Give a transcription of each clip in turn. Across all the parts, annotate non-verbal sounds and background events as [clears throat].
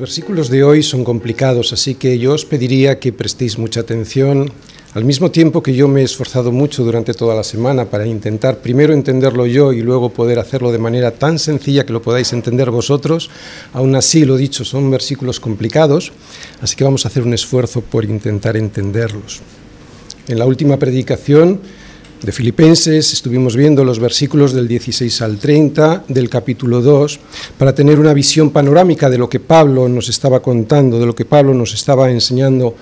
Los versículos de hoy son complicados, así que yo os pediría que prestéis mucha atención, al mismo tiempo que yo me he esforzado mucho durante toda la semana para intentar primero entenderlo yo y luego poder hacerlo de manera tan sencilla que lo podáis entender vosotros. Aún así, lo dicho, son versículos complicados, así que vamos a hacer un esfuerzo por intentar entenderlos. En la última predicación de Filipenses estuvimos viendo los versículos del 16 al 30 del capítulo 2 para tener una visión panorámica de lo que Pablo nos estaba contando, de lo que Pablo nos estaba enseñando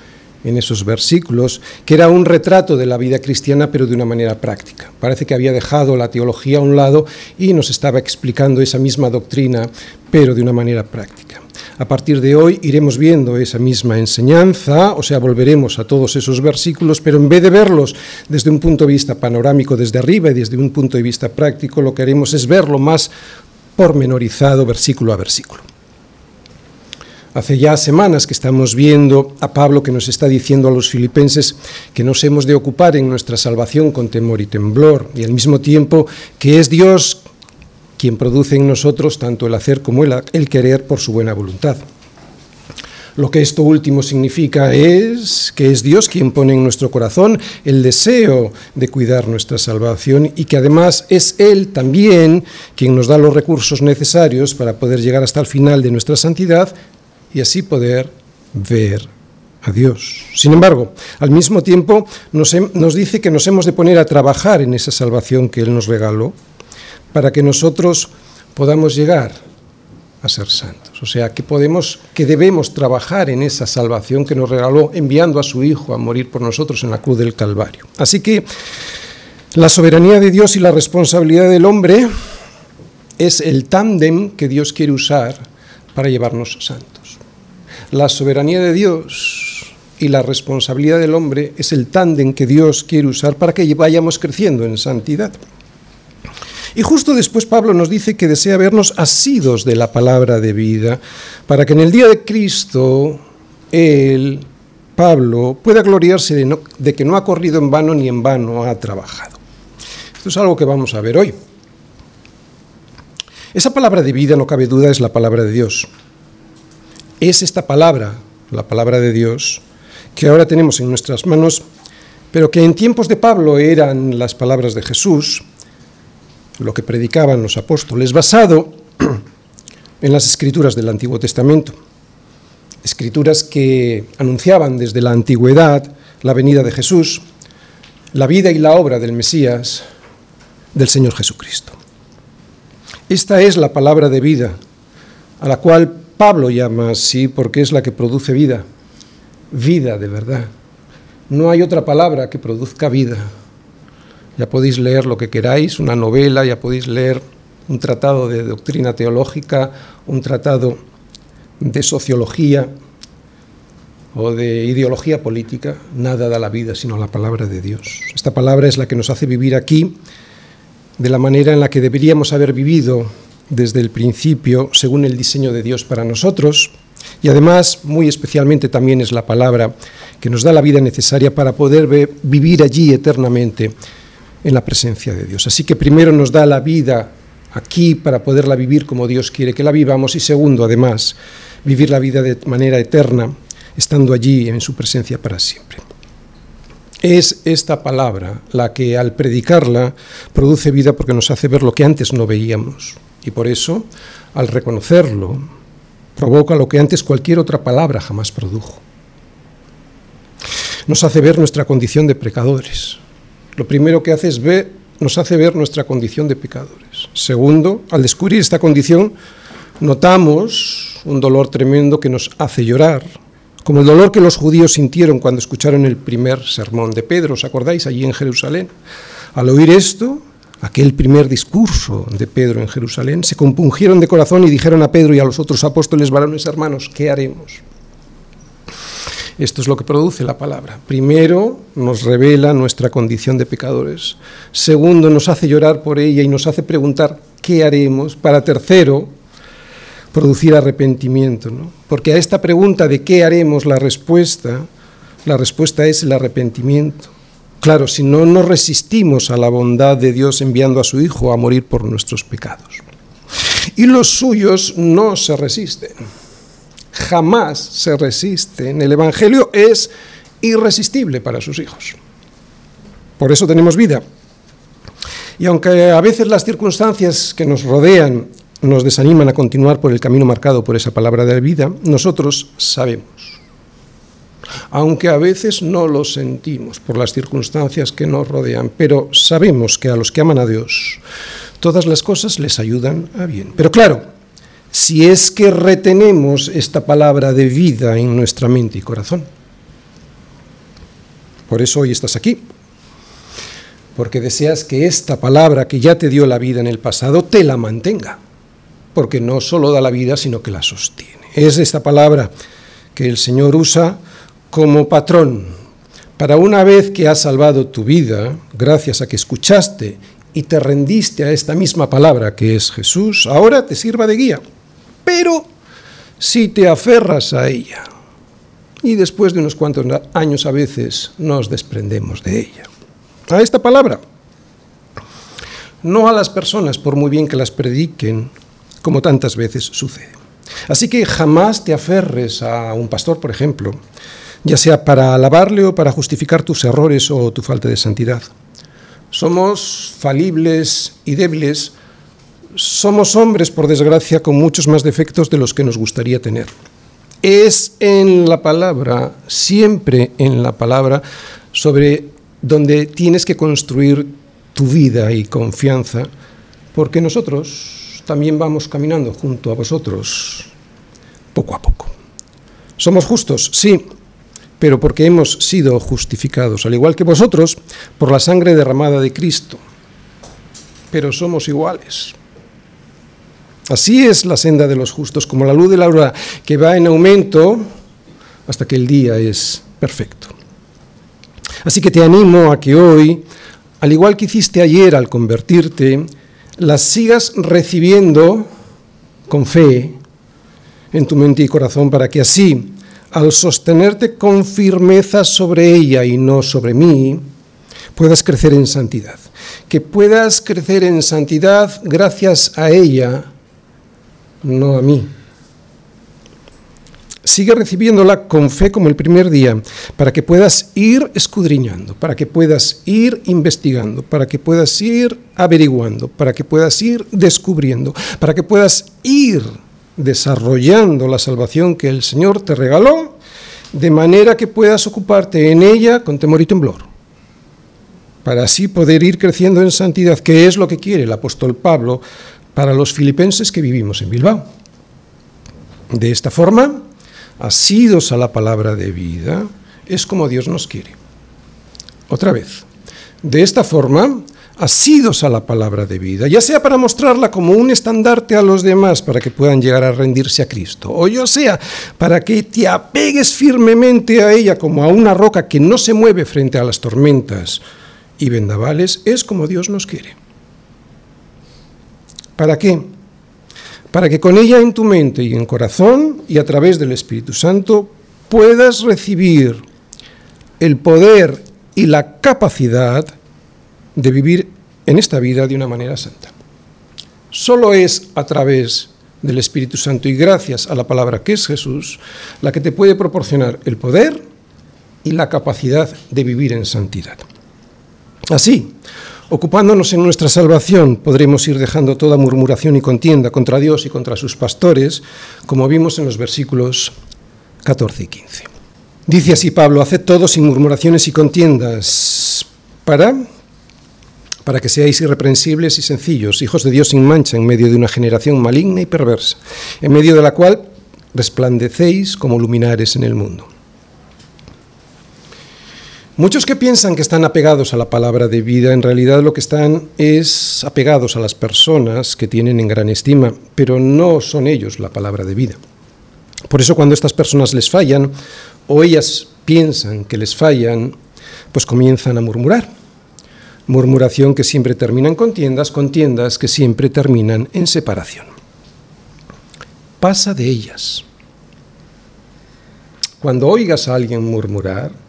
en esos versículos, que era un retrato de la vida cristiana, pero de una manera práctica. Parece que había dejado la teología a un lado y nos estaba explicando esa misma doctrina, pero de una manera práctica. A partir de hoy iremos viendo esa misma enseñanza, o sea, volveremos a todos esos versículos, pero en vez de verlos desde un punto de vista panorámico desde arriba y desde un punto de vista práctico, lo que haremos es verlo más pormenorizado versículo a versículo. Hace ya semanas que estamos viendo a Pablo que nos está diciendo a los filipenses que nos hemos de ocupar en nuestra salvación con temor y temblor, y al mismo tiempo que es Dios quien produce en nosotros tanto el hacer como el, querer por su buena voluntad. Lo que esto último significa es que es Dios quien pone en nuestro corazón el deseo de cuidar nuestra salvación y que además es Él también quien nos da los recursos necesarios para poder llegar hasta el final de nuestra santidad y así poder ver a Dios. Sin embargo, al mismo tiempo nos, nos, dice que nos hemos de poner a trabajar en esa salvación que Él nos regaló para que nosotros podamos llegar a ser santos. O sea, que podemos, que debemos trabajar en esa salvación que nos regaló enviando a su Hijo a morir por nosotros en la cruz del Calvario. Así que la soberanía de Dios y la responsabilidad del hombre es el tándem que Dios quiere usar para llevarnos santos. La soberanía de Dios y la responsabilidad del hombre es el tándem que Dios quiere usar para que vayamos creciendo en santidad. Y justo después Pablo nos dice que desea vernos asidos de la palabra de vida, para que en el día de Cristo él, Pablo, pueda gloriarse de, de que no ha corrido en vano ni en vano ha trabajado. Esto es algo que vamos a ver hoy. Esa palabra de vida, no cabe duda, es la palabra de Dios es esta palabra, la palabra de Dios, que ahora tenemos en nuestras manos, pero que en tiempos de Pablo eran las palabras de Jesús, lo que predicaban los apóstoles, basado [clears throat] en las escrituras del Antiguo Testamento, escrituras que anunciaban desde la antigüedad la venida de Jesús, la vida y la obra del Mesías, del Señor Jesucristo. Esta es la palabra de vida a la cual Pablo llama así porque es la que produce vida, vida de verdad. No hay otra palabra que produzca vida. Ya podéis leer lo que queráis, una novela, ya podéis leer un tratado de doctrina teológica, un tratado de sociología o de ideología política, nada da la vida sino la palabra de Dios. Esta palabra es la que nos hace vivir aquí de la manera en la que deberíamos haber vivido desde el principio según el diseño de Dios para nosotros y además muy especialmente también es la palabra que nos da la vida necesaria para poder vivir allí eternamente en la presencia de Dios. Así que primero nos da la vida aquí para poderla vivir como Dios quiere que la vivamos y segundo además vivir la vida de manera eterna estando allí en su presencia para siempre. Es esta palabra la que al predicarla produce vida porque nos hace ver lo que antes no veíamos y por eso, al reconocerlo, provoca lo que antes cualquier otra palabra jamás produjo. Nos hace ver nuestra condición de pecadores. Lo primero que hace es ver, nos hace ver nuestra condición de pecadores. Segundo, al descubrir esta condición, notamos un dolor tremendo que nos hace llorar, como el dolor que los judíos sintieron cuando escucharon el primer sermón de Pedro, ¿os acordáis? Allí en Jerusalén. Al oír esto, aquel primer discurso de Pedro en Jerusalén, se compungieron de corazón y dijeron a Pedro y a los otros apóstoles, varones hermanos, ¿qué haremos? Esto es lo que produce la palabra. Primero, nos revela nuestra condición de pecadores. Segundo, nos hace llorar por ella y nos hace preguntar, ¿qué haremos? Para tercero, producir arrepentimiento. Porque a esta pregunta de qué haremos, la respuesta, la respuesta es el arrepentimiento. Claro, si no nos resistimos a la bondad de Dios enviando a su Hijo a morir por nuestros pecados. Y los suyos no se resisten. Jamás se resisten. El Evangelio es irresistible para sus hijos. Por eso tenemos vida. Y aunque a veces las circunstancias que nos rodean nos desaniman a continuar por el camino marcado por esa palabra de vida, nosotros sabemos, aunque a veces no lo sentimos por las circunstancias que nos rodean, pero sabemos que a los que aman a Dios, todas las cosas les ayudan a bien. Pero claro, si es que retenemos esta palabra de vida en nuestra mente y corazón. Por eso hoy estás aquí, porque deseas que esta palabra que ya te dio la vida en el pasado te la mantenga porque no solo da la vida, sino que la sostiene. Es esta palabra que el Señor usa como patrón para una vez que has salvado tu vida, gracias a que escuchaste y te rendiste a esta misma palabra que es Jesús, ahora te sirva de guía. Pero si te aferras a ella, y después de unos cuantos años a veces nos desprendemos de ella, a esta palabra, no a las personas, por muy bien que las prediquen, como tantas veces sucede. Así que jamás te aferres a un pastor, por ejemplo, ya sea para alabarle o para justificar tus errores o tu falta de santidad. Somos falibles y débiles, somos hombres, por desgracia, con muchos más defectos de los que nos gustaría tener. Es en la palabra, siempre en la palabra, sobre donde tienes que construir tu vida y confianza, porque nosotros, también vamos caminando junto a vosotros poco a poco. Somos justos, sí, pero porque hemos sido justificados, al igual que vosotros, por la sangre derramada de Cristo. Pero somos iguales. Así es la senda de los justos, como la luz de la aurora, que va en aumento hasta que el día es perfecto. Así que te animo a que hoy, al igual que hiciste ayer al convertirte, las sigas recibiendo con fe en tu mente y corazón para que así, al sostenerte con firmeza sobre ella y no sobre mí, puedas crecer en santidad. Que puedas crecer en santidad gracias a ella, no a mí. Sigue recibiéndola con fe como el primer día, para que puedas ir escudriñando, para que puedas ir investigando, para que puedas ir averiguando, para que puedas ir descubriendo, para que puedas ir desarrollando la salvación que el Señor te regaló, de manera que puedas ocuparte en ella con temor y temblor, para así poder ir creciendo en santidad, que es lo que quiere el apóstol Pablo para los filipenses que vivimos en Bilbao. De esta forma, asidos a la palabra de vida, es como Dios nos quiere. Otra vez, de esta forma, asidos a la palabra de vida, ya sea para mostrarla como un estandarte a los demás para que puedan llegar a rendirse a Cristo, o ya sea para que te apegues firmemente a ella como a una roca que no se mueve frente a las tormentas y vendavales, es como Dios nos quiere. ¿Para qué? para que con ella en tu mente y en corazón y a través del Espíritu Santo puedas recibir el poder y la capacidad de vivir en esta vida de una manera santa. Solo es a través del Espíritu Santo y gracias a la palabra que es Jesús la que te puede proporcionar el poder y la capacidad de vivir en santidad. Así, Ocupándonos en nuestra salvación, podremos ir dejando toda murmuración y contienda contra Dios y contra sus pastores, como vimos en los versículos 14 y 15. Dice así Pablo, haced todo sin murmuraciones y contiendas, para, para que seáis irreprensibles y sencillos, hijos de Dios sin mancha, en medio de una generación maligna y perversa, en medio de la cual resplandecéis como luminares en el mundo. Muchos que piensan que están apegados a la palabra de vida, en realidad lo que están es apegados a las personas que tienen en gran estima, pero no son ellos la palabra de vida. Por eso cuando estas personas les fallan, o ellas piensan que les fallan, pues comienzan a murmurar. Murmuración que siempre termina en contiendas, contiendas que siempre terminan en separación. Pasa de ellas. Cuando oigas a alguien murmurar,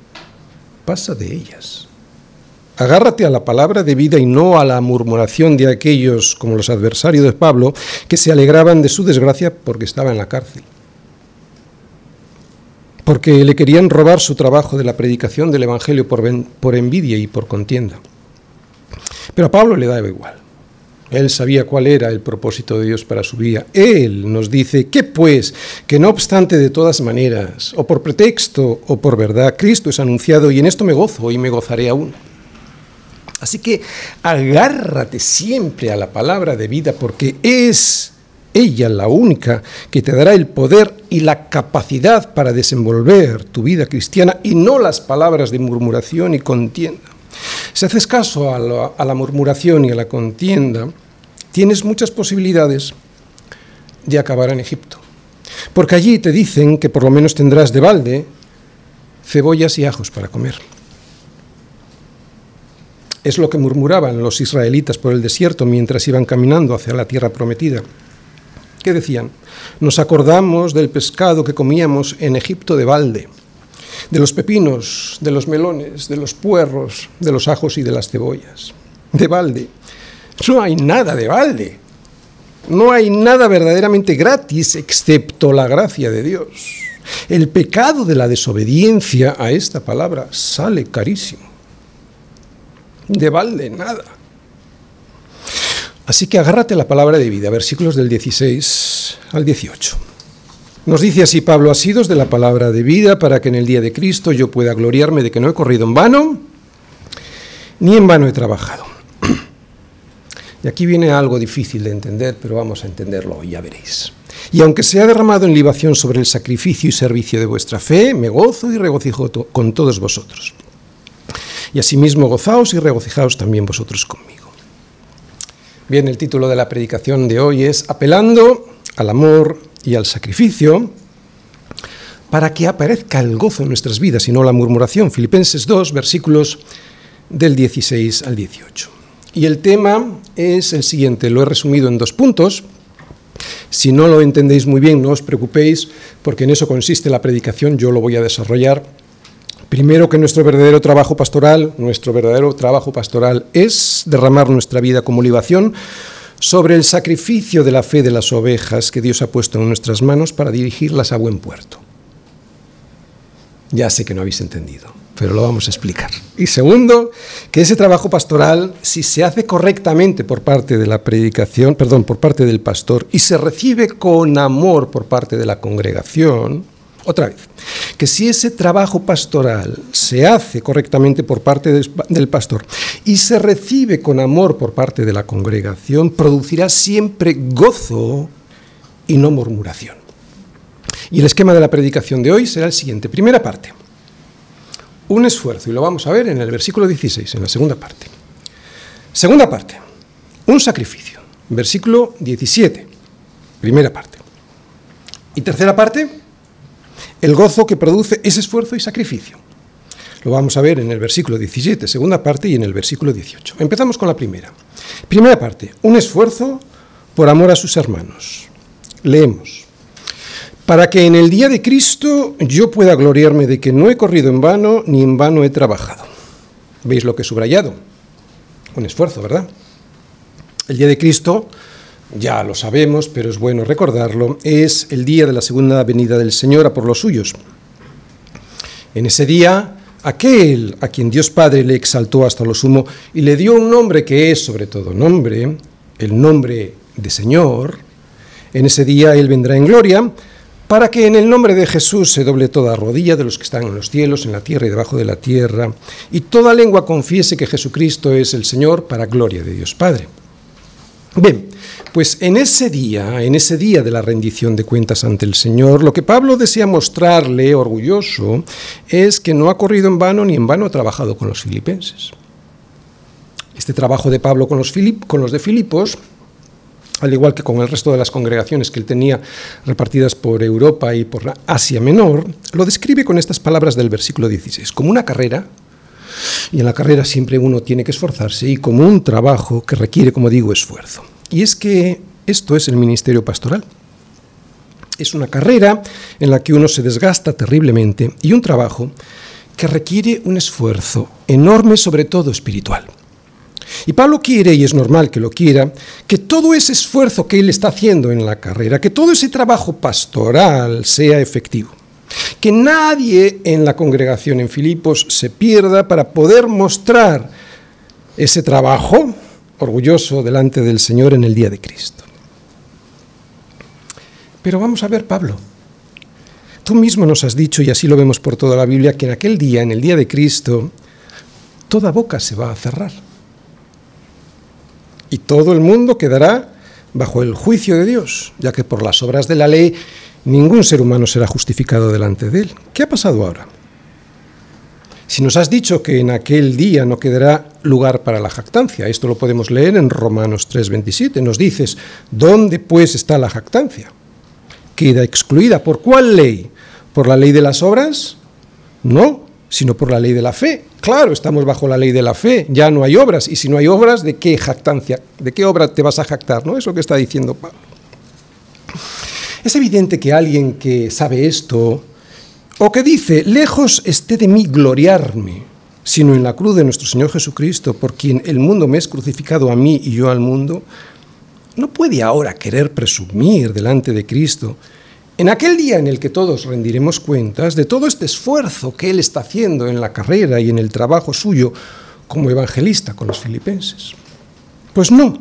pasa de ellas. Agárrate a la palabra de vida y no a la murmuración de aquellos, como los adversarios de Pablo, que se alegraban de su desgracia porque estaba en la cárcel. porque le querían robar su trabajo de la predicación del Evangelio por, por envidia y por contienda. Pero a Pablo le daba igual. Él sabía cuál era el propósito de Dios para su vida. Él nos dice que pues, que no obstante de todas maneras, o por pretexto o por verdad, Cristo es anunciado y en esto me gozo y me gozaré aún. Así que agárrate siempre a la palabra de vida porque es ella la única que te dará el poder y la capacidad para desenvolver tu vida cristiana y no las palabras de murmuración y contienda. Si haces caso a la, murmuración y a la contienda, tienes muchas posibilidades de acabar en Egipto. Porque allí te dicen que por lo menos tendrás de balde cebollas y ajos para comer. Es lo que murmuraban los israelitas por el desierto mientras iban caminando hacia la tierra prometida. ¿Qué decían? Nos acordamos del pescado que comíamos en Egipto de balde, de los pepinos, de los melones, de los puerros, de los ajos y de las cebollas. De balde. No hay nada de balde. No hay nada verdaderamente gratis excepto la gracia de Dios. El pecado de la desobediencia a esta palabra sale carísimo. De balde, nada. Así que agárrate la palabra de vida, versículos del 16 al 18. Nos dice así Pablo, asidos de la palabra de vida, para que en el día de Cristo yo pueda gloriarme de que no he corrido en vano, ni en vano he trabajado. [clears throat] Y aquí viene algo difícil de entender, pero vamos a entenderlo hoy, ya veréis. Y aunque se ha derramado en libación sobre el sacrificio y servicio de vuestra fe, me gozo y regocijo con todos vosotros. Y asimismo gozaos y regocijaos también vosotros conmigo. Bien, el título de la predicación de hoy es Apelando al amor y al sacrificio para que aparezca el gozo en nuestras vidas y no la murmuración. Filipenses 2, versículos del 16 al 18. Y el tema es el siguiente, lo he resumido en dos puntos. Si no lo entendéis muy bien, no os preocupéis, porque en eso consiste la predicación, yo lo voy a desarrollar. Primero que nuestro verdadero trabajo pastoral, nuestro verdadero trabajo pastoral es derramar nuestra vida como libación sobre el sacrificio de la fe de las ovejas que Dios ha puesto en nuestras manos para dirigirlas a buen puerto. Ya sé que no habéis entendido pero lo vamos a explicar. Y segundo, que ese trabajo pastoral, si se hace correctamente por parte de la predicación, perdón, por parte del pastor, y se recibe con amor por parte de la congregación, otra vez, que si ese trabajo pastoral se hace correctamente por parte del pastor y se recibe con amor por parte de la congregación, producirá siempre gozo y no murmuración. Y el esquema de la predicación de hoy será el siguiente. Primera parte un esfuerzo, y lo vamos a ver en el versículo 16, en la segunda parte. Segunda parte, un sacrificio, versículo 17, primera parte. Y tercera parte, el gozo que produce ese esfuerzo y sacrificio. Lo vamos a ver en el versículo 17, segunda parte, y en el versículo 18. Empezamos con la primera. Primera parte, un esfuerzo por amor a sus hermanos. Leemos para que en el día de Cristo yo pueda gloriarme de que no he corrido en vano ni en vano he trabajado. ¿Veis lo que he subrayado? Un esfuerzo, ¿verdad? El día de Cristo, ya lo sabemos, pero es bueno recordarlo, es el día de la segunda venida del Señor a por los suyos. En ese día, aquel a quien Dios Padre le exaltó hasta lo sumo y le dio un nombre que es sobre todo nombre, el nombre de Señor, en ese día Él vendrá en gloria para que en el nombre de Jesús se doble toda rodilla de los que están en los cielos, en la tierra y debajo de la tierra, y toda lengua confiese que Jesucristo es el Señor para gloria de Dios Padre. Bien, pues en ese día, en ese día de la rendición de cuentas ante el Señor, lo que Pablo desea mostrarle, orgulloso, es que no ha corrido en vano ni en vano ha trabajado con los filipenses. Este trabajo de Pablo con los, de Filipos al igual que con el resto de las congregaciones que él tenía repartidas por Europa y por Asia Menor, lo describe con estas palabras del versículo 16, como una carrera, y en la carrera siempre uno tiene que esforzarse, y como un trabajo que requiere, como digo, esfuerzo. Y es que esto es el ministerio pastoral. Es una carrera en la que uno se desgasta terriblemente y un trabajo que requiere un esfuerzo enorme, sobre todo espiritual. Y Pablo quiere, y es normal que lo quiera, que todo ese esfuerzo que él está haciendo en la carrera, que todo ese trabajo pastoral sea efectivo. Que nadie en la congregación en Filipos se pierda para poder mostrar ese trabajo orgulloso delante del Señor en el día de Cristo. Pero vamos a ver, Pablo. Tú mismo nos has dicho, y así lo vemos por toda la Biblia, que en aquel día, en el día de Cristo, toda boca se va a cerrar. Y todo el mundo quedará bajo el juicio de Dios, ya que por las obras de la ley ningún ser humano será justificado delante de él. ¿Qué ha pasado ahora? Si nos has dicho que en aquel día no quedará lugar para la jactancia, esto lo podemos leer en Romanos 3:27, nos dices, ¿dónde pues está la jactancia? Queda excluida. ¿Por cuál ley? ¿Por la ley de las obras? No, sino por la ley de la fe. Claro, estamos bajo la ley de la fe, ya no hay obras, y si no hay obras, ¿de qué jactancia? ¿De qué obra te vas a jactar? ¿No? Eso que está diciendo Pablo. Es evidente que alguien que sabe esto, o que dice, lejos esté de mí gloriarme, sino en la cruz de nuestro Señor Jesucristo, por quien el mundo me es crucificado a mí y yo al mundo, no puede ahora querer presumir delante de Cristo en aquel día en el que todos rendiremos cuentas de todo este esfuerzo que Él está haciendo en la carrera y en el trabajo suyo como evangelista con los filipenses. Pues no.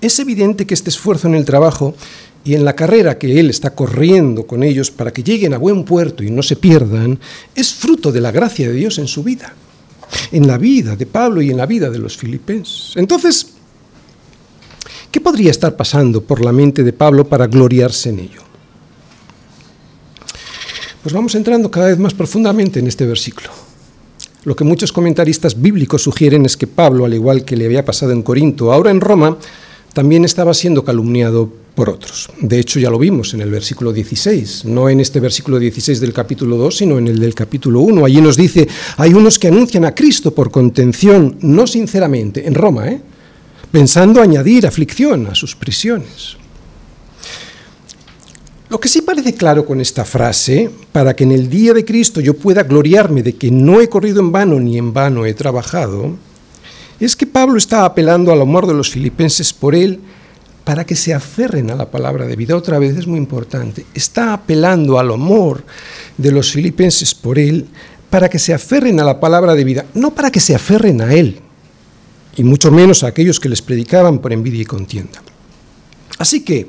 Es evidente que este esfuerzo en el trabajo y en la carrera que Él está corriendo con ellos para que lleguen a buen puerto y no se pierdan, es fruto de la gracia de Dios en su vida, en la vida de Pablo y en la vida de los filipenses. Entonces, ¿qué podría estar pasando por la mente de Pablo para gloriarse en ello? Pues vamos entrando cada vez más profundamente en este versículo. Lo que muchos comentaristas bíblicos sugieren es que Pablo, al igual que le había pasado en Corinto, ahora en Roma, también estaba siendo calumniado por otros. De hecho, ya lo vimos en el versículo 16, no en este versículo 16 del capítulo 2, sino en el del capítulo 1. Allí nos dice, hay unos que anuncian a Cristo por contención, no sinceramente, en Roma, ¿eh? pensando añadir aflicción a sus prisiones. Lo que sí parece claro con esta frase, para que en el día de Cristo yo pueda gloriarme de que no he corrido en vano ni en vano he trabajado, es que Pablo está apelando al amor de los filipenses por él para que se aferren a la palabra de vida. Otra vez es muy importante. Está apelando al amor de los filipenses por él para que se aferren a la palabra de vida, no para que se aferren a él, y mucho menos a aquellos que les predicaban por envidia y contienda. Así que,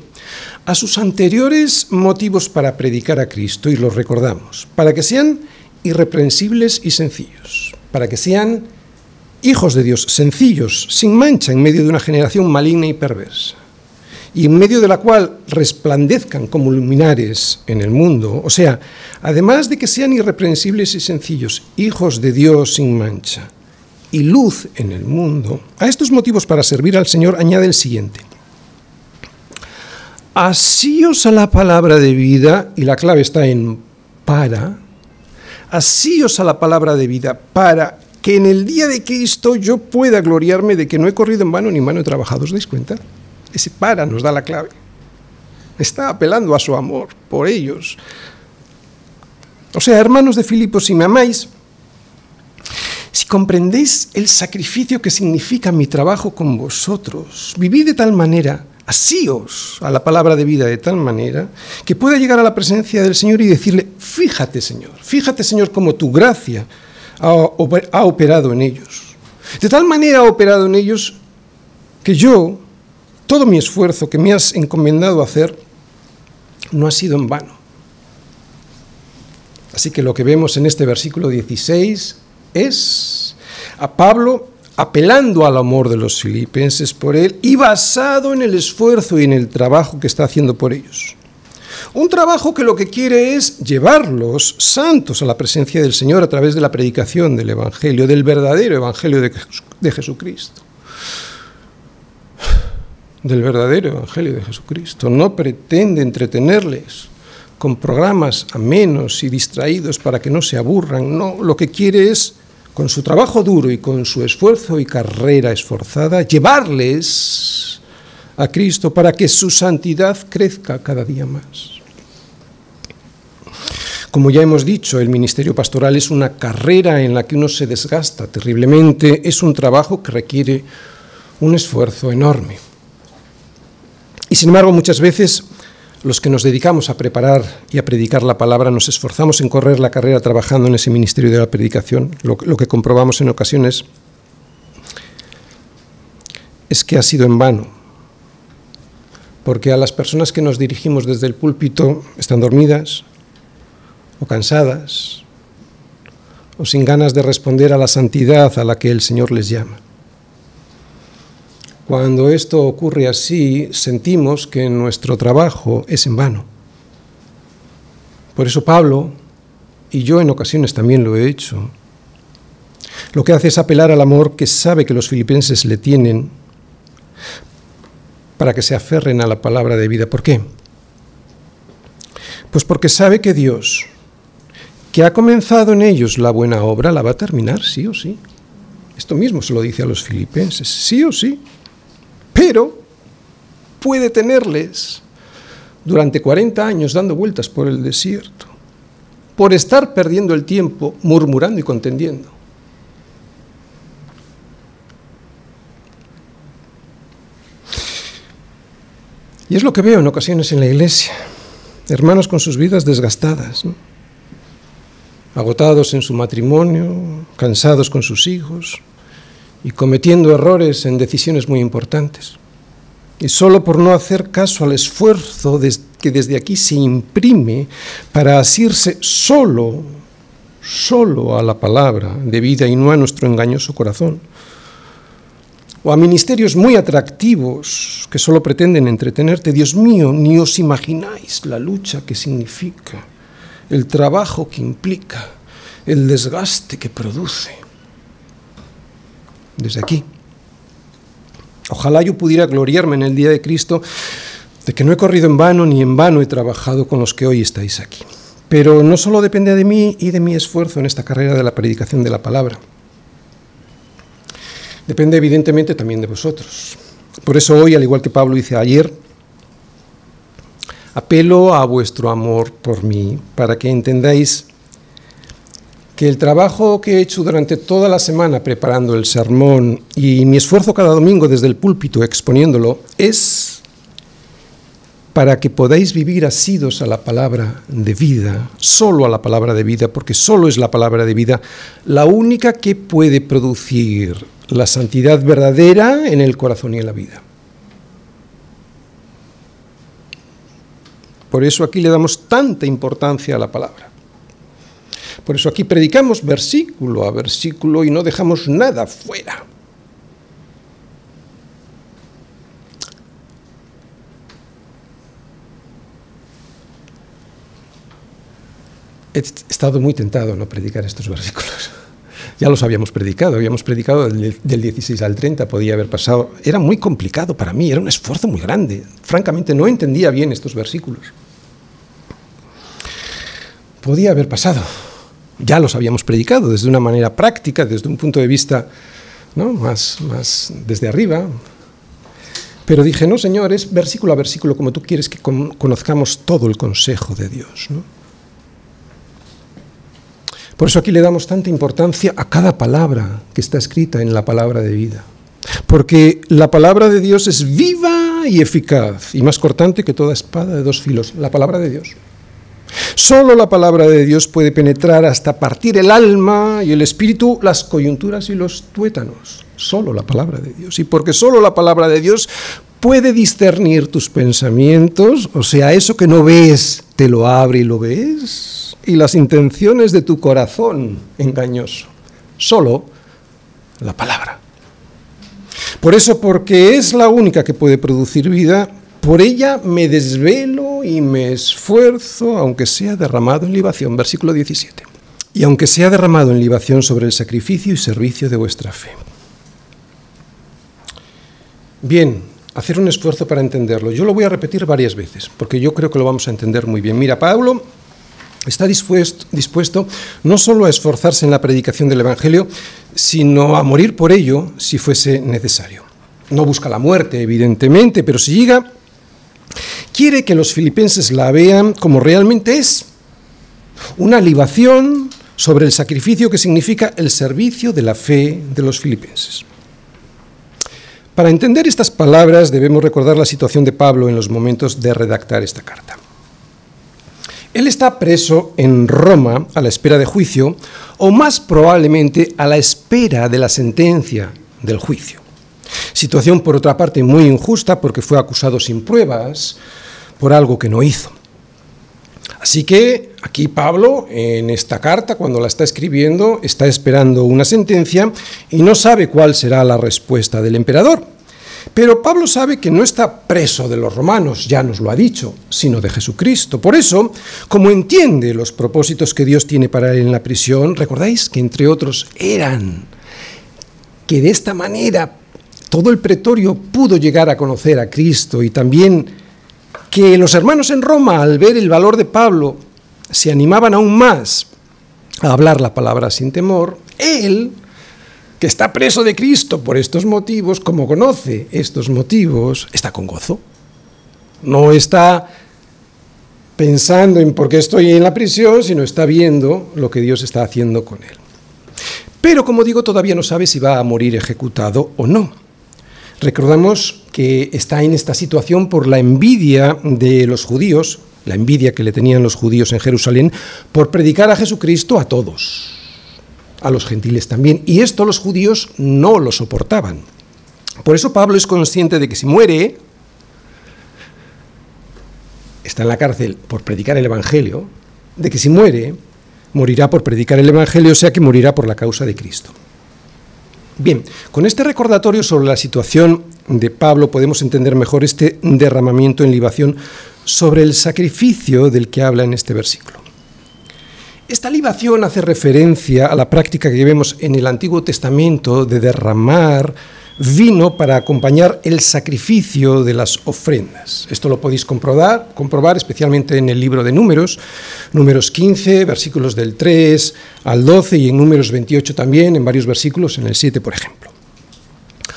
a sus anteriores motivos para predicar a Cristo, y los recordamos, para que sean irreprensibles y sencillos, para que sean hijos de Dios sencillos, sin mancha, en medio de una generación maligna y perversa, y en medio de la cual resplandezcan como luminares en el mundo, o sea, además de que sean irreprensibles y sencillos, hijos de Dios sin mancha y luz en el mundo, a estos motivos para servir al Señor añade el siguiente. Asíos a la palabra de vida, y la clave está en para, asíos a la palabra de vida, para que en el día de Cristo yo pueda gloriarme de que no he corrido en vano ni en vano he trabajado. ¿Os cuenta? Ese para nos da la clave. Está apelando a su amor por ellos. O sea, hermanos de Filipos, si me amáis, si comprendéis el sacrificio que significa mi trabajo con vosotros, vivid de tal manera asíos a la palabra de vida de tal manera que pueda llegar a la presencia del Señor y decirle, fíjate Señor, fíjate Señor cómo tu gracia ha, operado en ellos. De tal manera ha operado en ellos que yo, todo mi esfuerzo que me has encomendado hacer, no ha sido en vano. Así que lo que vemos en este versículo 16 es a Pablo apelando al amor de los filipenses por él y basado en el esfuerzo y en el trabajo que está haciendo por ellos. Un trabajo que lo que quiere es llevarlos santos a la presencia del Señor a través de la predicación del Evangelio, del verdadero Evangelio de, Jesucristo. Del verdadero Evangelio de Jesucristo. No pretende entretenerles con programas amenos y distraídos para que no se aburran. No, lo que quiere es con su trabajo duro y con su esfuerzo y carrera esforzada, llevarles a Cristo para que su santidad crezca cada día más. Como ya hemos dicho, el ministerio pastoral es una carrera en la que uno se desgasta terriblemente, es un trabajo que requiere un esfuerzo enorme. Y sin embargo, muchas veces los que nos dedicamos a preparar y a predicar la palabra, nos esforzamos en correr la carrera trabajando en ese ministerio de la predicación, lo, lo, que comprobamos en ocasiones es que ha sido en vano, porque a las personas que nos dirigimos desde el púlpito están dormidas o cansadas o sin ganas de responder a la santidad a la que el Señor les llama. Cuando esto ocurre así, sentimos que nuestro trabajo es en vano. Por eso Pablo, y yo en ocasiones también lo he hecho, lo que hace es apelar al amor que sabe que los filipenses le tienen para que se aferren a la palabra de vida. ¿Por qué? Pues porque sabe que Dios, que ha comenzado en ellos la buena obra, la va a terminar, sí o sí. Esto mismo se lo dice a los filipenses, sí o sí pero puede tenerles durante 40 años dando vueltas por el desierto, por estar perdiendo el tiempo murmurando y contendiendo. Y es lo que veo en ocasiones en la iglesia, hermanos con sus vidas desgastadas, agotados en su matrimonio, cansados con sus hijos, y cometiendo errores en decisiones muy importantes. Y solo por no hacer caso al esfuerzo que desde aquí se imprime para asirse solo, solo a la palabra de vida y no a nuestro engañoso corazón. O a ministerios muy atractivos que solo pretenden entretenerte. Dios mío, ni os imagináis la lucha que significa, el trabajo que implica, el desgaste que produce desde aquí. Ojalá yo pudiera gloriarme en el día de Cristo de que no he corrido en vano ni en vano he trabajado con los que hoy estáis aquí. Pero no solo depende de mí y de mi esfuerzo en esta carrera de la predicación de la palabra. Depende evidentemente también de vosotros. Por eso hoy, al igual que Pablo dice ayer, apelo a vuestro amor por mí para que entendáis que el trabajo que he hecho durante toda la semana preparando el sermón y mi esfuerzo cada domingo desde el púlpito exponiéndolo es para que podáis vivir asidos a la palabra de vida, solo a la palabra de vida, porque solo es la palabra de vida la única que puede producir la santidad verdadera en el corazón y en la vida. Por eso aquí le damos tanta importancia a la palabra. Por eso aquí predicamos versículo a versículo y no dejamos nada fuera. He estado muy tentado a no predicar estos versículos. Ya los habíamos predicado, habíamos predicado del 16 al 30, podía haber pasado. Era muy complicado para mí, era un esfuerzo muy grande. Francamente, no entendía bien estos versículos. Podía haber pasado, ya los habíamos predicado desde una manera práctica, desde un punto de vista ¿no? más, más desde arriba. Pero dije, no, Señor, es versículo a versículo como tú quieres que conozcamos todo el consejo de Dios. Por eso aquí le damos tanta importancia a cada palabra que está escrita en la palabra de vida. Porque la palabra de Dios es viva y eficaz y más cortante que toda espada de dos filos. La palabra de Dios. Solo la palabra de Dios puede penetrar hasta partir el alma y el espíritu, las coyunturas y los tuétanos. Solo la palabra de Dios. Y porque solo la palabra de Dios puede discernir tus pensamientos, o sea, eso que no ves, te lo abre y lo ves, y las intenciones de tu corazón engañoso. Solo la palabra. Por eso, porque es la única que puede producir vida, por ella me desvelo y me esfuerzo, aunque sea derramado en libación. Versículo 17. Y aunque sea derramado en libación sobre el sacrificio y servicio de vuestra fe. Bien, hacer un esfuerzo para entenderlo. Yo lo voy a repetir varias veces, porque yo creo que lo vamos a entender muy bien. Mira, Pablo está dispuesto, dispuesto no solo a esforzarse en la predicación del Evangelio, sino a morir por ello si fuese necesario. No busca la muerte, evidentemente, pero si llega quiere que los filipenses la vean como realmente es, una libación sobre el sacrificio que significa el servicio de la fe de los filipenses. Para entender estas palabras debemos recordar la situación de Pablo en los momentos de redactar esta carta. Él está preso en Roma a la espera de juicio o más probablemente a la espera de la sentencia del juicio. Situación por otra parte muy injusta porque fue acusado sin pruebas por algo que no hizo. Así que aquí Pablo, en esta carta, cuando la está escribiendo, está esperando una sentencia y no sabe cuál será la respuesta del emperador. Pero Pablo sabe que no está preso de los romanos, ya nos lo ha dicho, sino de Jesucristo. Por eso, como entiende los propósitos que Dios tiene para él en la prisión, recordáis que entre otros eran que de esta manera todo el pretorio pudo llegar a conocer a Cristo y también que los hermanos en Roma, al ver el valor de Pablo, se animaban aún más a hablar la palabra sin temor, él, que está preso de Cristo por estos motivos, como conoce estos motivos, está con gozo. No está pensando en por qué estoy en la prisión, sino está viendo lo que Dios está haciendo con él. Pero como digo, todavía no sabe si va a morir ejecutado o no. Recordamos que está en esta situación por la envidia de los judíos, la envidia que le tenían los judíos en Jerusalén, por predicar a Jesucristo a todos, a los gentiles también. Y esto los judíos no lo soportaban. Por eso Pablo es consciente de que si muere, está en la cárcel por predicar el Evangelio, de que si muere, morirá por predicar el Evangelio, o sea que morirá por la causa de Cristo. Bien, con este recordatorio sobre la situación de Pablo podemos entender mejor este derramamiento en libación sobre el sacrificio del que habla en este versículo. Esta libación hace referencia a la práctica que vemos en el Antiguo Testamento de derramar vino para acompañar el sacrificio de las ofrendas. Esto lo podéis comprobar, comprobar especialmente en el libro de Números, Números 15, versículos del 3 al 12 y en Números 28 también, en varios versículos, en el 7 por ejemplo.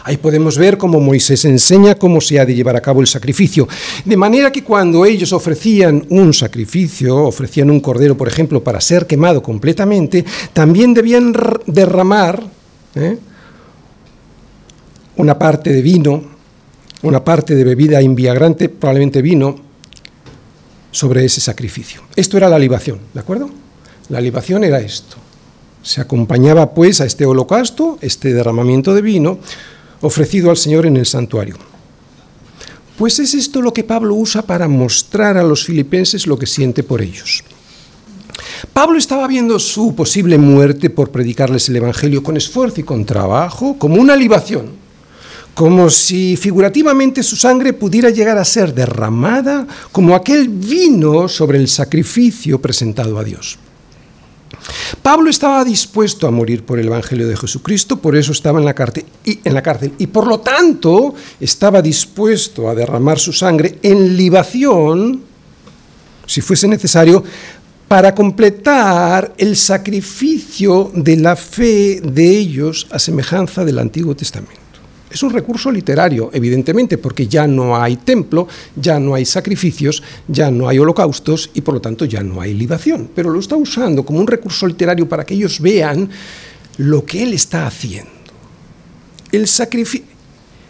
Ahí podemos ver cómo Moisés enseña cómo se ha de llevar a cabo el sacrificio. De manera que cuando ellos ofrecían un sacrificio, ofrecían un cordero, por ejemplo, para ser quemado completamente, también debían derramar ¿eh? una parte de vino, una parte de bebida inviagrante, probablemente vino, sobre ese sacrificio. Esto era la libación, ¿de acuerdo? La libación era esto. Se acompañaba pues a este holocausto, este derramamiento de vino, ofrecido al Señor en el santuario. Pues es esto lo que Pablo usa para mostrar a los filipenses lo que siente por ellos. Pablo estaba viendo su posible muerte por predicarles el Evangelio con esfuerzo y con trabajo como una libación, como si figurativamente su sangre pudiera llegar a ser derramada como aquel vino sobre el sacrificio presentado a Dios. Pablo estaba dispuesto a morir por el Evangelio de Jesucristo, por eso estaba en la, cárcel y, en la cárcel y por lo tanto estaba dispuesto a derramar su sangre en libación, si fuese necesario, para completar el sacrificio de la fe de ellos a semejanza del Antiguo Testamento. Es un recurso literario, evidentemente, porque ya no hay templo, ya no hay sacrificios, ya no hay holocaustos y por lo tanto ya no hay libación. Pero lo está usando como un recurso literario para que ellos vean lo que él está haciendo. El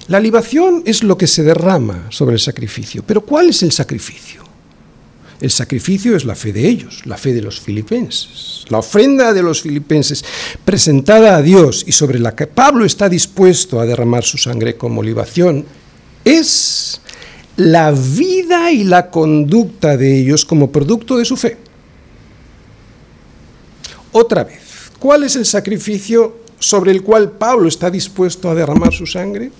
la libación es lo que se derrama sobre el sacrificio. Pero ¿cuál es el sacrificio? El sacrificio es la fe de ellos, la fe de los filipenses. La ofrenda de los filipenses presentada a Dios y sobre la que Pablo está dispuesto a derramar su sangre como libación es la vida y la conducta de ellos como producto de su fe. Otra vez, ¿cuál es el sacrificio sobre el cual Pablo está dispuesto a derramar su sangre?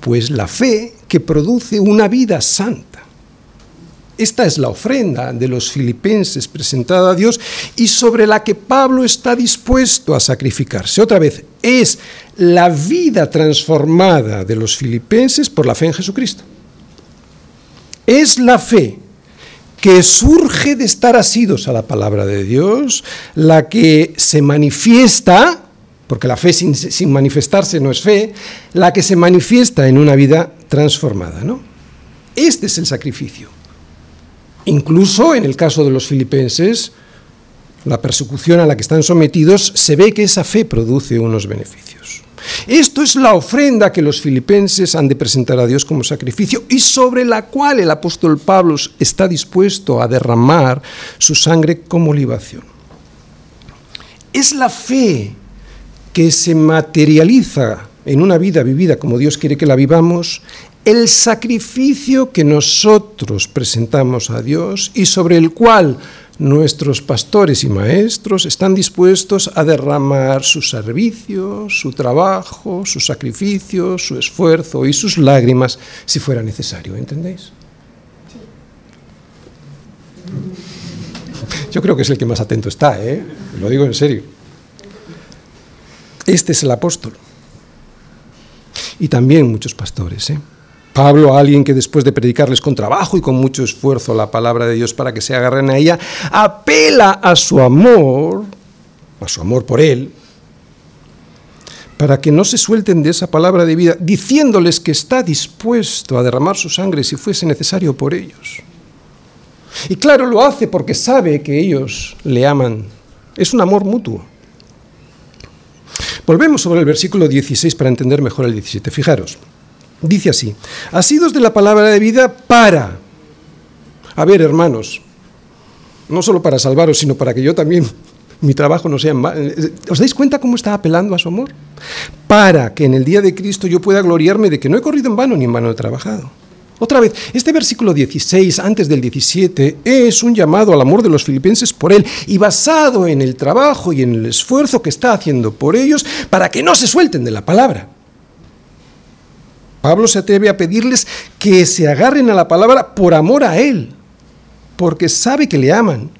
Pues la fe que produce una vida santa. Esta es la ofrenda de los filipenses presentada a Dios y sobre la que Pablo está dispuesto a sacrificarse. Otra vez, es la vida transformada de los filipenses por la fe en Jesucristo. Es la fe que surge de estar asidos a la palabra de Dios, la que se manifiesta, porque la fe sin, manifestarse no es fe, la que se manifiesta en una vida transformada. ¿no? Este es el sacrificio. Incluso en el caso de los filipenses, la persecución a la que están sometidos, se ve que esa fe produce unos beneficios. Esto es la ofrenda que los filipenses han de presentar a Dios como sacrificio y sobre la cual el apóstol Pablo está dispuesto a derramar su sangre como libación. Es la fe que se materializa en una vida vivida como Dios quiere que la vivamos, el sacrificio que nosotros presentamos a Dios y sobre el cual nuestros pastores y maestros están dispuestos a derramar su servicio, su trabajo, su sacrificio, su esfuerzo y sus lágrimas si fuera necesario, ¿entendéis? Yo creo que es el que más atento está, ¿eh? Lo digo en serio. Este es el apóstol. Y también muchos pastores, ¿eh? Pablo, alguien que después de predicarles con trabajo y con mucho esfuerzo la palabra de Dios para que se agarren a ella, apela a su amor, a su amor por él, para que no se suelten de esa palabra de vida, diciéndoles que está dispuesto a derramar su sangre si fuese necesario por ellos. Y claro, lo hace porque sabe que ellos le aman. Es un amor mutuo. Volvemos sobre el versículo 16 para entender mejor el 17. Fijaros. Dice así, asidos de la palabra de vida para, a ver hermanos, no solo para salvaros, sino para que yo también, [laughs] mi trabajo no sea vano. ¿Os dais cuenta cómo está apelando a su amor? Para que en el día de Cristo yo pueda gloriarme de que no he corrido en vano ni en vano he trabajado. Otra vez, este versículo 16, antes del 17, es un llamado al amor de los filipenses por él y basado en el trabajo y en el esfuerzo que está haciendo por ellos para que no se suelten de la palabra. Pablo se atreve a pedirles que se agarren a la palabra por amor a Él, porque sabe que le aman.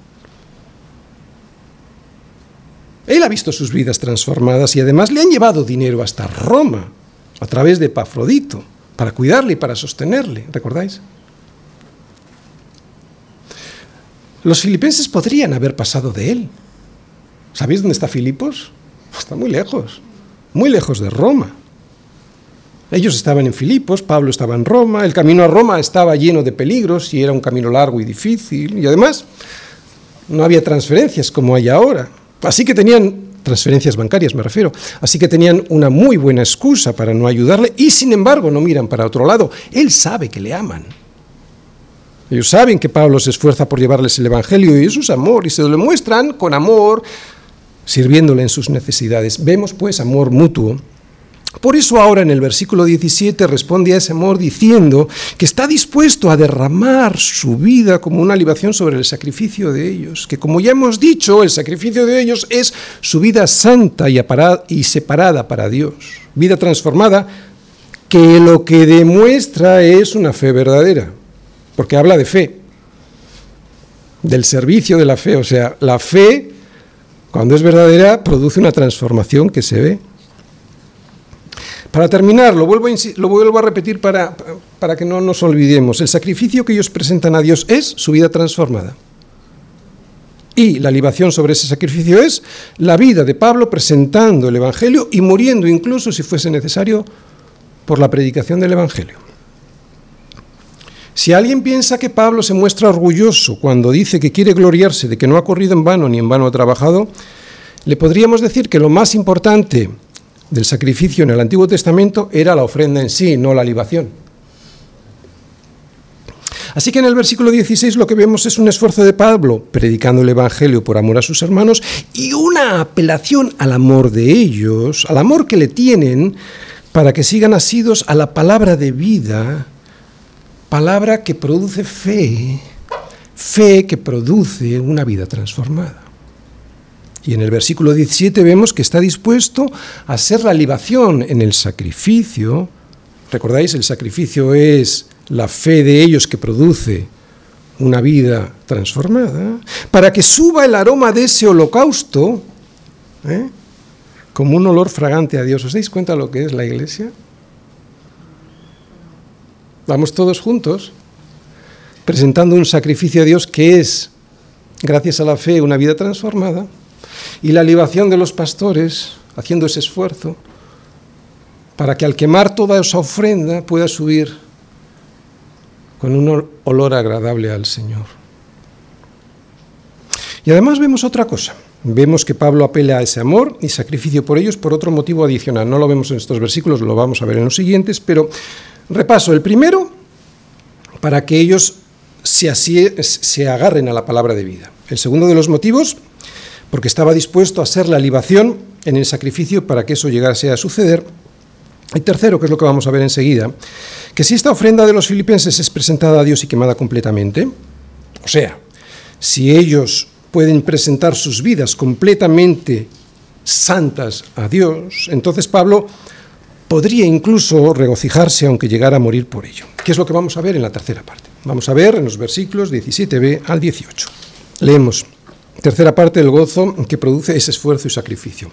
Él ha visto sus vidas transformadas y además le han llevado dinero hasta Roma a través de Pafrodito para cuidarle y para sostenerle, ¿recordáis? Los filipenses podrían haber pasado de él. ¿Sabéis dónde está Filipos? Está muy lejos, muy lejos de Roma. Ellos estaban en Filipos, Pablo estaba en Roma, el camino a Roma estaba lleno de peligros y era un camino largo y difícil, y además no había transferencias como hay ahora. Así que tenían, transferencias bancarias me refiero, así que tenían una muy buena excusa para no ayudarle y sin embargo no miran para otro lado. Él sabe que le aman. Ellos saben que Pablo se esfuerza por llevarles el Evangelio y eso es amor y se lo demuestran con amor, sirviéndole en sus necesidades. Vemos pues amor mutuo por eso ahora en el versículo 17 responde a ese amor diciendo que está dispuesto a derramar su vida como una libación sobre el sacrificio de ellos, que como ya hemos dicho, el sacrificio de ellos es su vida santa y, y separada para Dios, vida transformada que lo que demuestra es una fe verdadera, porque habla de fe, del servicio de la fe, o sea, la fe, cuando es verdadera, produce una transformación que se ve. Para terminar, lo vuelvo a, repetir para, para que no nos olvidemos, el sacrificio que ellos presentan a Dios es su vida transformada. Y la libación sobre ese sacrificio es la vida de Pablo presentando el Evangelio y muriendo incluso, si fuese necesario, por la predicación del Evangelio. Si alguien piensa que Pablo se muestra orgulloso cuando dice que quiere gloriarse de que no ha corrido en vano ni en vano ha trabajado, le podríamos decir que lo más importante del sacrificio en el Antiguo Testamento era la ofrenda en sí, no la libación. Así que en el versículo 16 lo que vemos es un esfuerzo de Pablo predicando el Evangelio por amor a sus hermanos y una apelación al amor de ellos, al amor que le tienen para que sigan asidos a la palabra de vida, palabra que produce fe, fe que produce una vida transformada. Y en el versículo 17 vemos que está dispuesto a hacer la libación en el sacrificio. ¿Recordáis? El sacrificio es la fe de ellos que produce una vida transformada, para que suba el aroma de ese holocausto ¿eh? como un olor fragante a Dios. ¿Os dais cuenta lo que es la iglesia? Vamos todos juntos presentando un sacrificio a Dios que es, gracias a la fe, una vida transformada y la libación de los pastores, haciendo ese esfuerzo, para que al quemar toda esa ofrenda pueda subir con un olor agradable al Señor. Y además vemos otra cosa. Vemos que Pablo apela a ese amor y sacrificio por ellos por otro motivo adicional. No lo vemos en estos versículos, lo vamos a ver en los siguientes, pero repaso. El primero, para que ellos se, se agarren a la palabra de vida. El segundo de los motivos, porque estaba dispuesto a ser la libación en el sacrificio para que eso llegase a suceder. Y tercero, que es lo que vamos a ver enseguida, que si esta ofrenda de los filipenses es presentada a Dios y quemada completamente, o sea, si ellos pueden presentar sus vidas completamente santas a Dios, entonces Pablo podría incluso regocijarse aunque llegara a morir por ello. ¿Qué es lo que vamos a ver en la tercera parte? Vamos a ver en los versículos 17b al 18. Leemos, tercera parte del gozo que produce ese esfuerzo y sacrificio.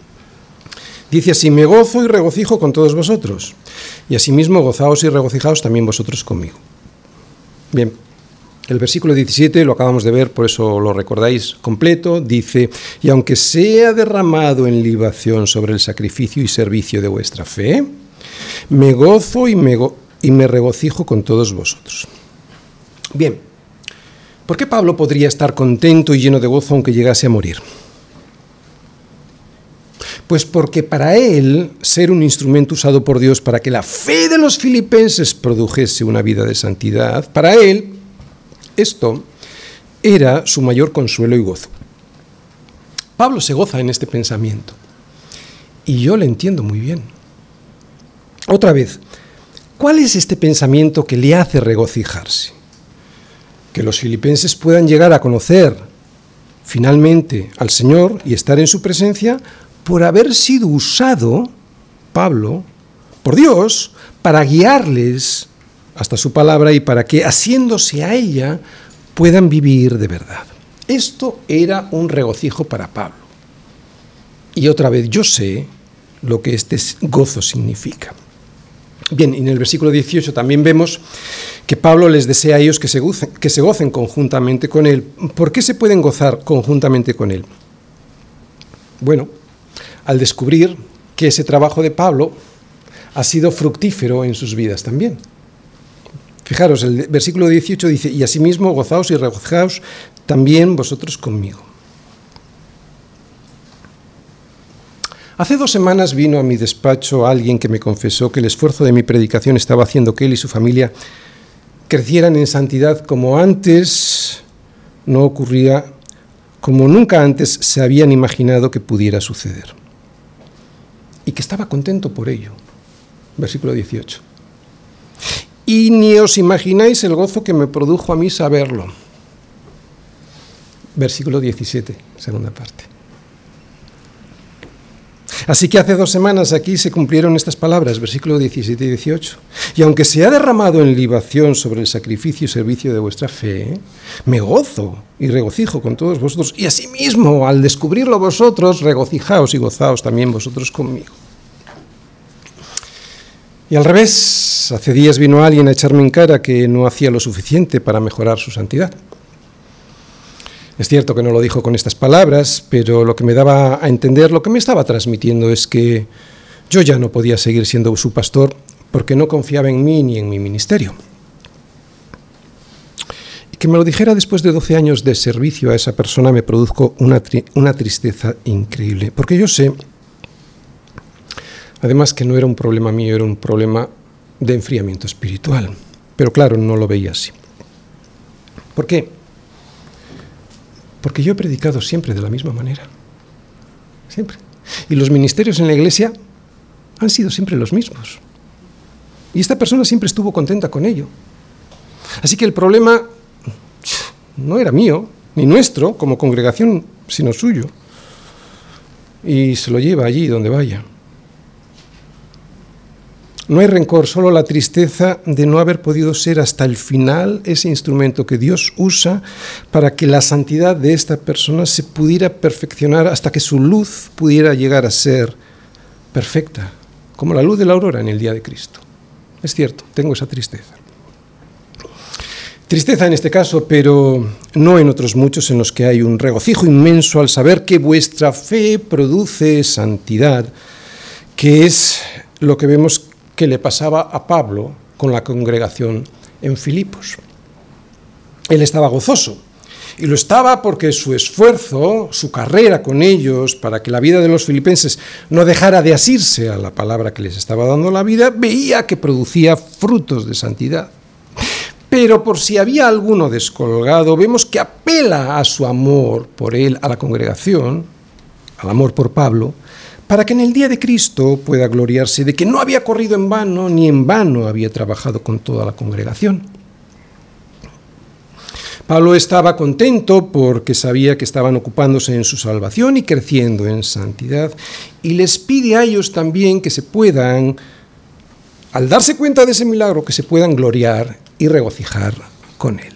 Dice así, me gozo y regocijo con todos vosotros, y asimismo gozaos y regocijaos también vosotros conmigo. Bien, el versículo 17 lo acabamos de ver, por eso lo recordáis completo, dice, y aunque sea derramado en libación sobre el sacrificio y servicio de vuestra fe, me gozo y me, y me regocijo con todos vosotros. Bien, ¿por qué Pablo podría estar contento y lleno de gozo aunque llegase a morir? Pues porque para él ser un instrumento usado por Dios para que la fe de los filipenses produjese una vida de santidad, para él esto era su mayor consuelo y gozo. Pablo se goza en este pensamiento y yo le entiendo muy bien. Otra vez, ¿cuál es este pensamiento que le hace regocijarse? Que los filipenses puedan llegar a conocer finalmente al Señor y estar en su presencia por haber sido usado, Pablo, por Dios, para guiarles hasta su palabra y para que, haciéndose a ella, puedan vivir de verdad. Esto era un regocijo para Pablo. Y otra vez, yo sé lo que este gozo significa. Bien, en el versículo 18 también vemos que Pablo les desea a ellos que se, gocen, que se gocen conjuntamente con él. ¿Por qué se pueden gozar conjuntamente con él? Bueno, al descubrir que ese trabajo de Pablo ha sido fructífero en sus vidas también. Fijaros, el versículo 18 dice, y asimismo gozaos y regocijaos también vosotros conmigo. Hace dos semanas vino a mi despacho alguien que me confesó que el esfuerzo de mi predicación estaba haciendo que él y su familia crecieran en santidad como antes no ocurría, como nunca antes se habían imaginado que pudiera suceder. Y que estaba contento por ello. Versículo 18 y ni os imagináis el gozo que me produjo a mí saberlo. Versículo 17, segunda parte. Así que hace dos semanas aquí se cumplieron estas palabras, versículo 17 y 18. Y aunque se ha derramado en libación sobre el sacrificio y servicio de vuestra fe, me gozo y regocijo con todos vosotros. Y asimismo, al descubrirlo vosotros, regocijaos y gozaos también vosotros conmigo. Y al revés, hace días vino alguien a echarme en cara que no hacía lo suficiente para mejorar su santidad. Es cierto que no lo dijo con estas palabras, pero lo que me daba a entender, lo que me estaba transmitiendo es que yo ya no podía seguir siendo su pastor porque no confiaba en mí ni en mi ministerio. Y que me lo dijera después de 12 años de servicio a esa persona me produjo una, tristeza increíble, porque yo sé Además que no era un problema mío, era un problema de enfriamiento espiritual. Pero claro, no lo veía así. ¿Por qué? Porque yo he predicado siempre de la misma manera. Siempre. Y los ministerios en la iglesia han sido siempre los mismos. Y esta persona siempre estuvo contenta con ello. Así que el problema no era mío, ni nuestro como congregación, sino suyo. Y se lo lleva allí donde vaya. No hay rencor, solo la tristeza de no haber podido ser hasta el final ese instrumento que Dios usa para que la santidad de esta persona se pudiera perfeccionar hasta que su luz pudiera llegar a ser perfecta, como la luz de la aurora en el día de Cristo. Es cierto, tengo esa tristeza. Tristeza en este caso, pero no en otros muchos en los que hay un regocijo inmenso al saber que vuestra fe produce santidad, que es lo que vemos que le pasaba a Pablo con la congregación en Filipos. Él estaba gozoso Y lo estaba porque su esfuerzo, su carrera con ellos, para que la vida de los filipenses no dejara de asirse a la palabra que les estaba dando la vida, veía que producía frutos de santidad. Pero por si había alguno descolgado, vemos que apela a su amor por él, a la congregación, al amor por Pablo, para que en el día de Cristo pueda gloriarse de que no había corrido en vano, ni en vano había trabajado con toda la congregación. Pablo estaba contento porque sabía que estaban ocupándose en su salvación y creciendo en santidad, y les pide a ellos también que se puedan, al darse cuenta de ese milagro, que se puedan gloriar y regocijar con él.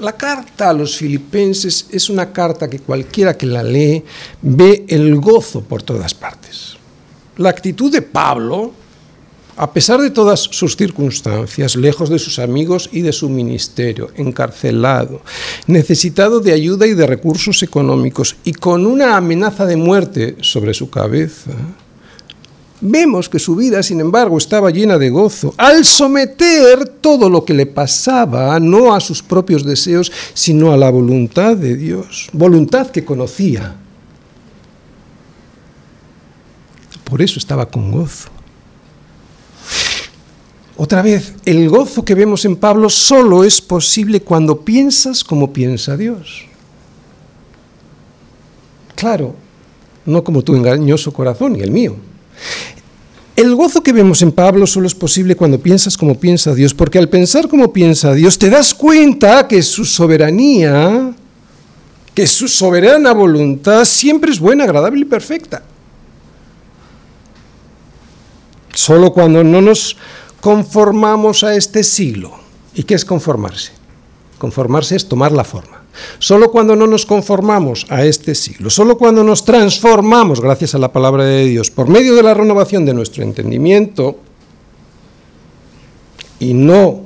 La carta a los filipenses es una carta que cualquiera que la lee ve el gozo por todas partes. La actitud de Pablo, a pesar de todas sus circunstancias, lejos de sus amigos y de su ministerio, encarcelado, necesitado de ayuda y de recursos económicos y con una amenaza de muerte sobre su cabeza, Vemos que su vida, sin embargo, estaba llena de gozo, al someter todo lo que le pasaba no a sus propios deseos, sino a la voluntad de Dios, voluntad que conocía. Por eso estaba con gozo. Otra vez, el gozo que vemos en Pablo solo es posible cuando piensas como piensa Dios. Claro, no como tu engañoso corazón y el mío. El gozo que vemos en Pablo solo es posible cuando piensas como piensa Dios, porque al pensar como piensa Dios te das cuenta que su soberanía, que su soberana voluntad siempre es buena, agradable y perfecta. Solo cuando no nos conformamos a este siglo. ¿Y qué es conformarse? Conformarse es tomar la forma. Solo cuando no nos conformamos a este siglo, solo cuando nos transformamos, gracias a la palabra de Dios, por medio de la renovación de nuestro entendimiento, y no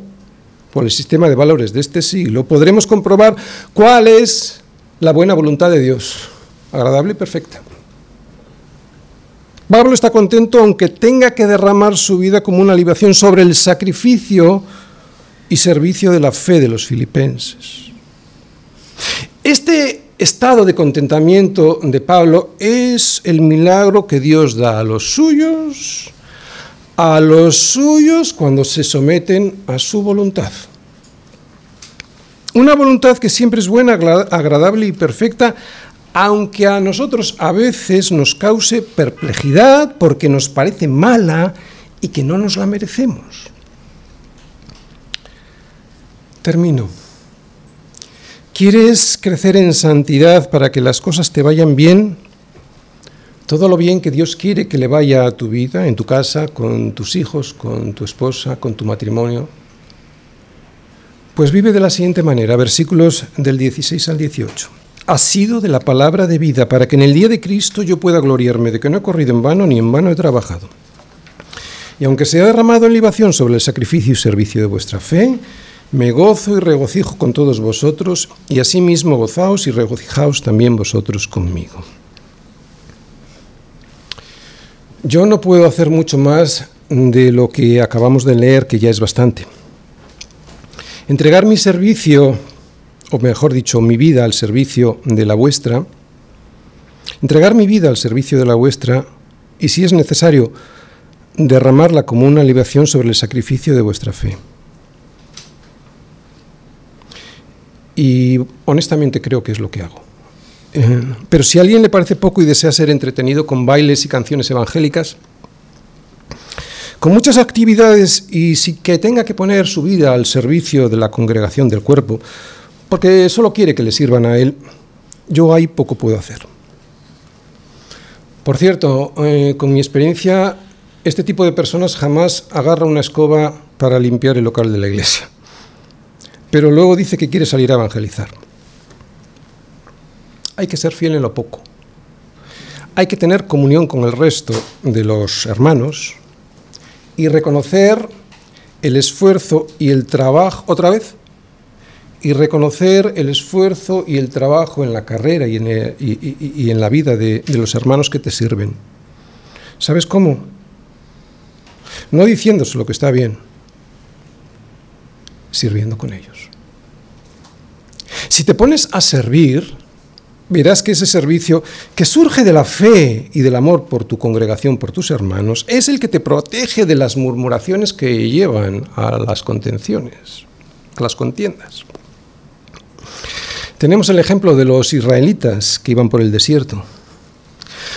por el sistema de valores de este siglo, podremos comprobar cuál es la buena voluntad de Dios, agradable y perfecta. Pablo está contento aunque tenga que derramar su vida como una libación sobre el sacrificio y servicio de la fe de los filipenses. Este estado de contentamiento de Pablo es el milagro que Dios da a los suyos, a los suyos cuando se someten a su voluntad. Una voluntad que siempre es buena, agradable y perfecta, aunque a nosotros a veces nos cause perplejidad porque nos parece mala y que no nos la merecemos. Termino. ¿Quieres crecer en santidad para que las cosas te vayan bien? Todo lo bien que Dios quiere que le vaya a tu vida, en tu casa, con tus hijos, con tu esposa, con tu matrimonio. Pues vive de la siguiente manera, versículos del 16 al 18. Ha sido de la palabra de vida para que en el día de Cristo yo pueda gloriarme de que no he corrido en vano ni en vano he trabajado. Y aunque se ha derramado en libación sobre el sacrificio y servicio de vuestra fe, me gozo y regocijo con todos vosotros, y asimismo gozaos y regocijaos también vosotros conmigo. Yo no puedo hacer mucho más de lo que acabamos de leer, que ya es bastante. Entregar mi servicio, o mejor dicho, mi vida al servicio de la vuestra, entregar mi vida al servicio de la vuestra, y si es necesario, derramarla como una libación sobre el sacrificio de vuestra fe. Y honestamente creo que es lo que hago. Eh, pero si a alguien le parece poco y desea ser entretenido con bailes y canciones evangélicas, con muchas actividades y si que tenga que poner su vida al servicio de la congregación del cuerpo, porque solo quiere que le sirvan a él, yo ahí poco puedo hacer. Por cierto, eh, con mi experiencia, este tipo de personas jamás agarra una escoba para limpiar el local de la iglesia pero luego dice que quiere salir a evangelizar. Hay que ser fiel en lo poco. Hay que tener comunión con el resto de los hermanos y reconocer el esfuerzo y el trabajo, otra vez, y reconocer el esfuerzo y el trabajo en la carrera y en, la vida de los hermanos que te sirven. ¿Sabes cómo? No diciéndose lo que está bien, sirviendo con ellos. Si te pones a servir, verás que ese servicio que surge de la fe y del amor por tu congregación, por tus hermanos, es el que te protege de las murmuraciones que llevan a las contenciones, a las contiendas. Tenemos el ejemplo de los israelitas que iban por el desierto.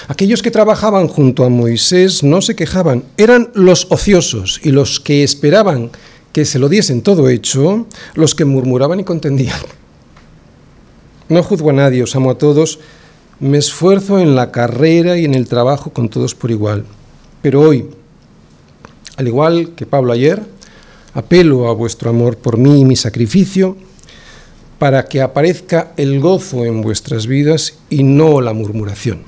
Aquellos que trabajaban junto a Moisés no se quejaban, eran los ociosos y los que esperaban que se lo diesen todo hecho, los que murmuraban y contendían. No juzgo a nadie, os amo a todos, me esfuerzo en la carrera y en el trabajo con todos por igual. Pero hoy, al igual que Pablo ayer, apelo a vuestro amor por mí y mi sacrificio, para que aparezca el gozo en vuestras vidas y no la murmuración.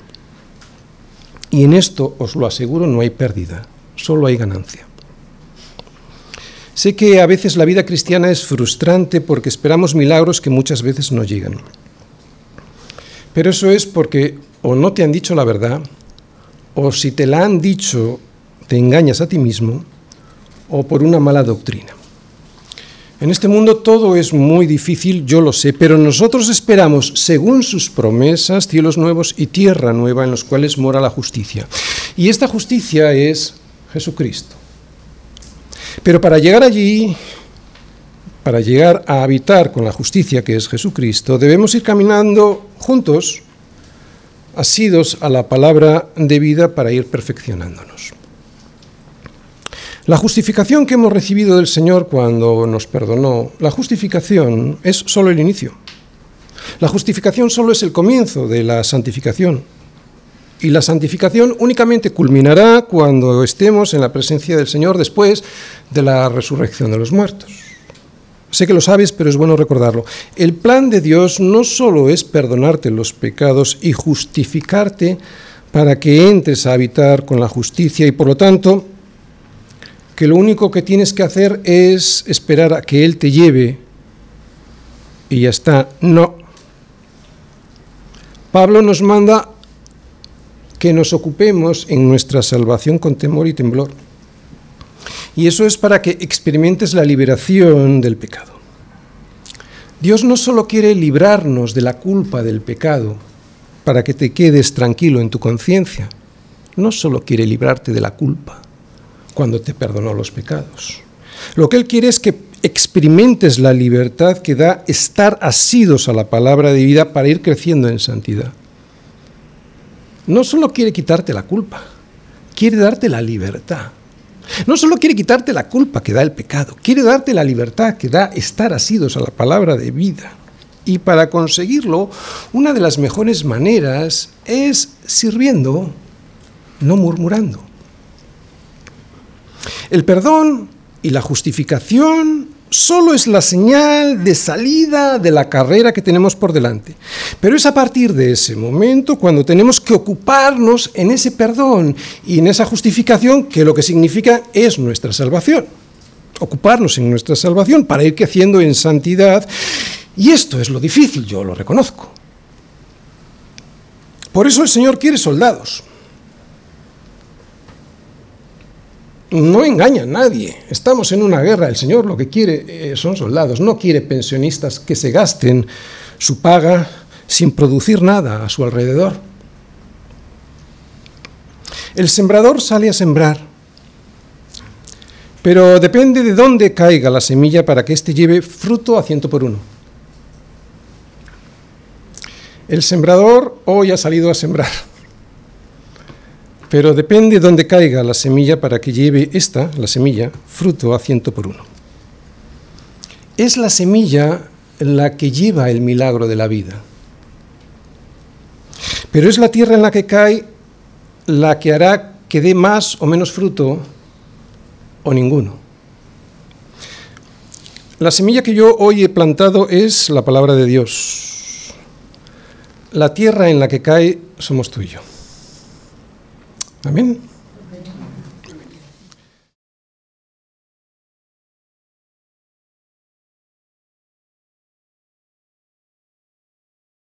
Y en esto, os lo aseguro, no hay pérdida, solo hay ganancia. Sé que a veces la vida cristiana es frustrante porque esperamos milagros que muchas veces no llegan. Pero eso es porque o no te han dicho la verdad, o si te la han dicho, te engañas a ti mismo, o por una mala doctrina. En este mundo todo es muy difícil, yo lo sé, pero nosotros esperamos, según sus promesas, cielos nuevos y tierra nueva en los cuales mora la justicia. Y esta justicia es Jesucristo. Pero para llegar allí para llegar a habitar con la justicia que es Jesucristo, debemos ir caminando juntos, asidos a la palabra de vida para ir perfeccionándonos. La justificación que hemos recibido del Señor cuando nos perdonó, la justificación es solo el inicio. La justificación solo es el comienzo de la santificación. Y la santificación únicamente culminará cuando estemos en la presencia del Señor después de la resurrección de los muertos. Sé que lo sabes, pero es bueno recordarlo. El plan de Dios no solo es perdonarte los pecados y justificarte para que entres a habitar con la justicia y por lo tanto que lo único que tienes que hacer es esperar a que Él te lleve y ya está. No. Pablo nos manda que nos ocupemos en nuestra salvación con temor y temblor. Y eso es para que experimentes la liberación del pecado. Dios no solo quiere librarnos de la culpa del pecado para que te quedes tranquilo en tu conciencia, no solo quiere librarte de la culpa cuando te perdonó los pecados. Lo que Él quiere es que experimentes la libertad que da estar asidos a la palabra de vida para ir creciendo en santidad. No solo quiere quitarte la culpa, quiere darte la libertad. No solo quiere quitarte la culpa que da el pecado, quiere darte la libertad que da estar asidos a la palabra de vida. Y para conseguirlo, una de las mejores maneras es sirviendo, no murmurando. El perdón y la justificación solo es la señal de salida de la carrera que tenemos por delante. Pero es a partir de ese momento cuando tenemos que ocuparnos en ese perdón y en esa justificación que lo que significa es nuestra salvación. Ocuparnos en nuestra salvación para ir creciendo en santidad. Y esto es lo difícil, yo lo reconozco. Por eso el Señor quiere soldados. No engaña a nadie. Estamos en una guerra. El Señor lo que quiere eh, son soldados. No quiere pensionistas que se gasten su paga sin producir nada a su alrededor. El sembrador sale a sembrar, pero depende de dónde caiga la semilla para que éste lleve fruto a ciento por uno. El sembrador hoy ha salido a sembrar pero depende de dónde caiga la semilla para que lleve esta, la semilla, fruto a ciento por uno. Es la semilla la que lleva el milagro de la vida. Pero es la tierra en la que cae la que hará que dé más o menos fruto o ninguno. La semilla que yo hoy he plantado es la palabra de Dios. La tierra en la que cae somos tú y yo. Amen.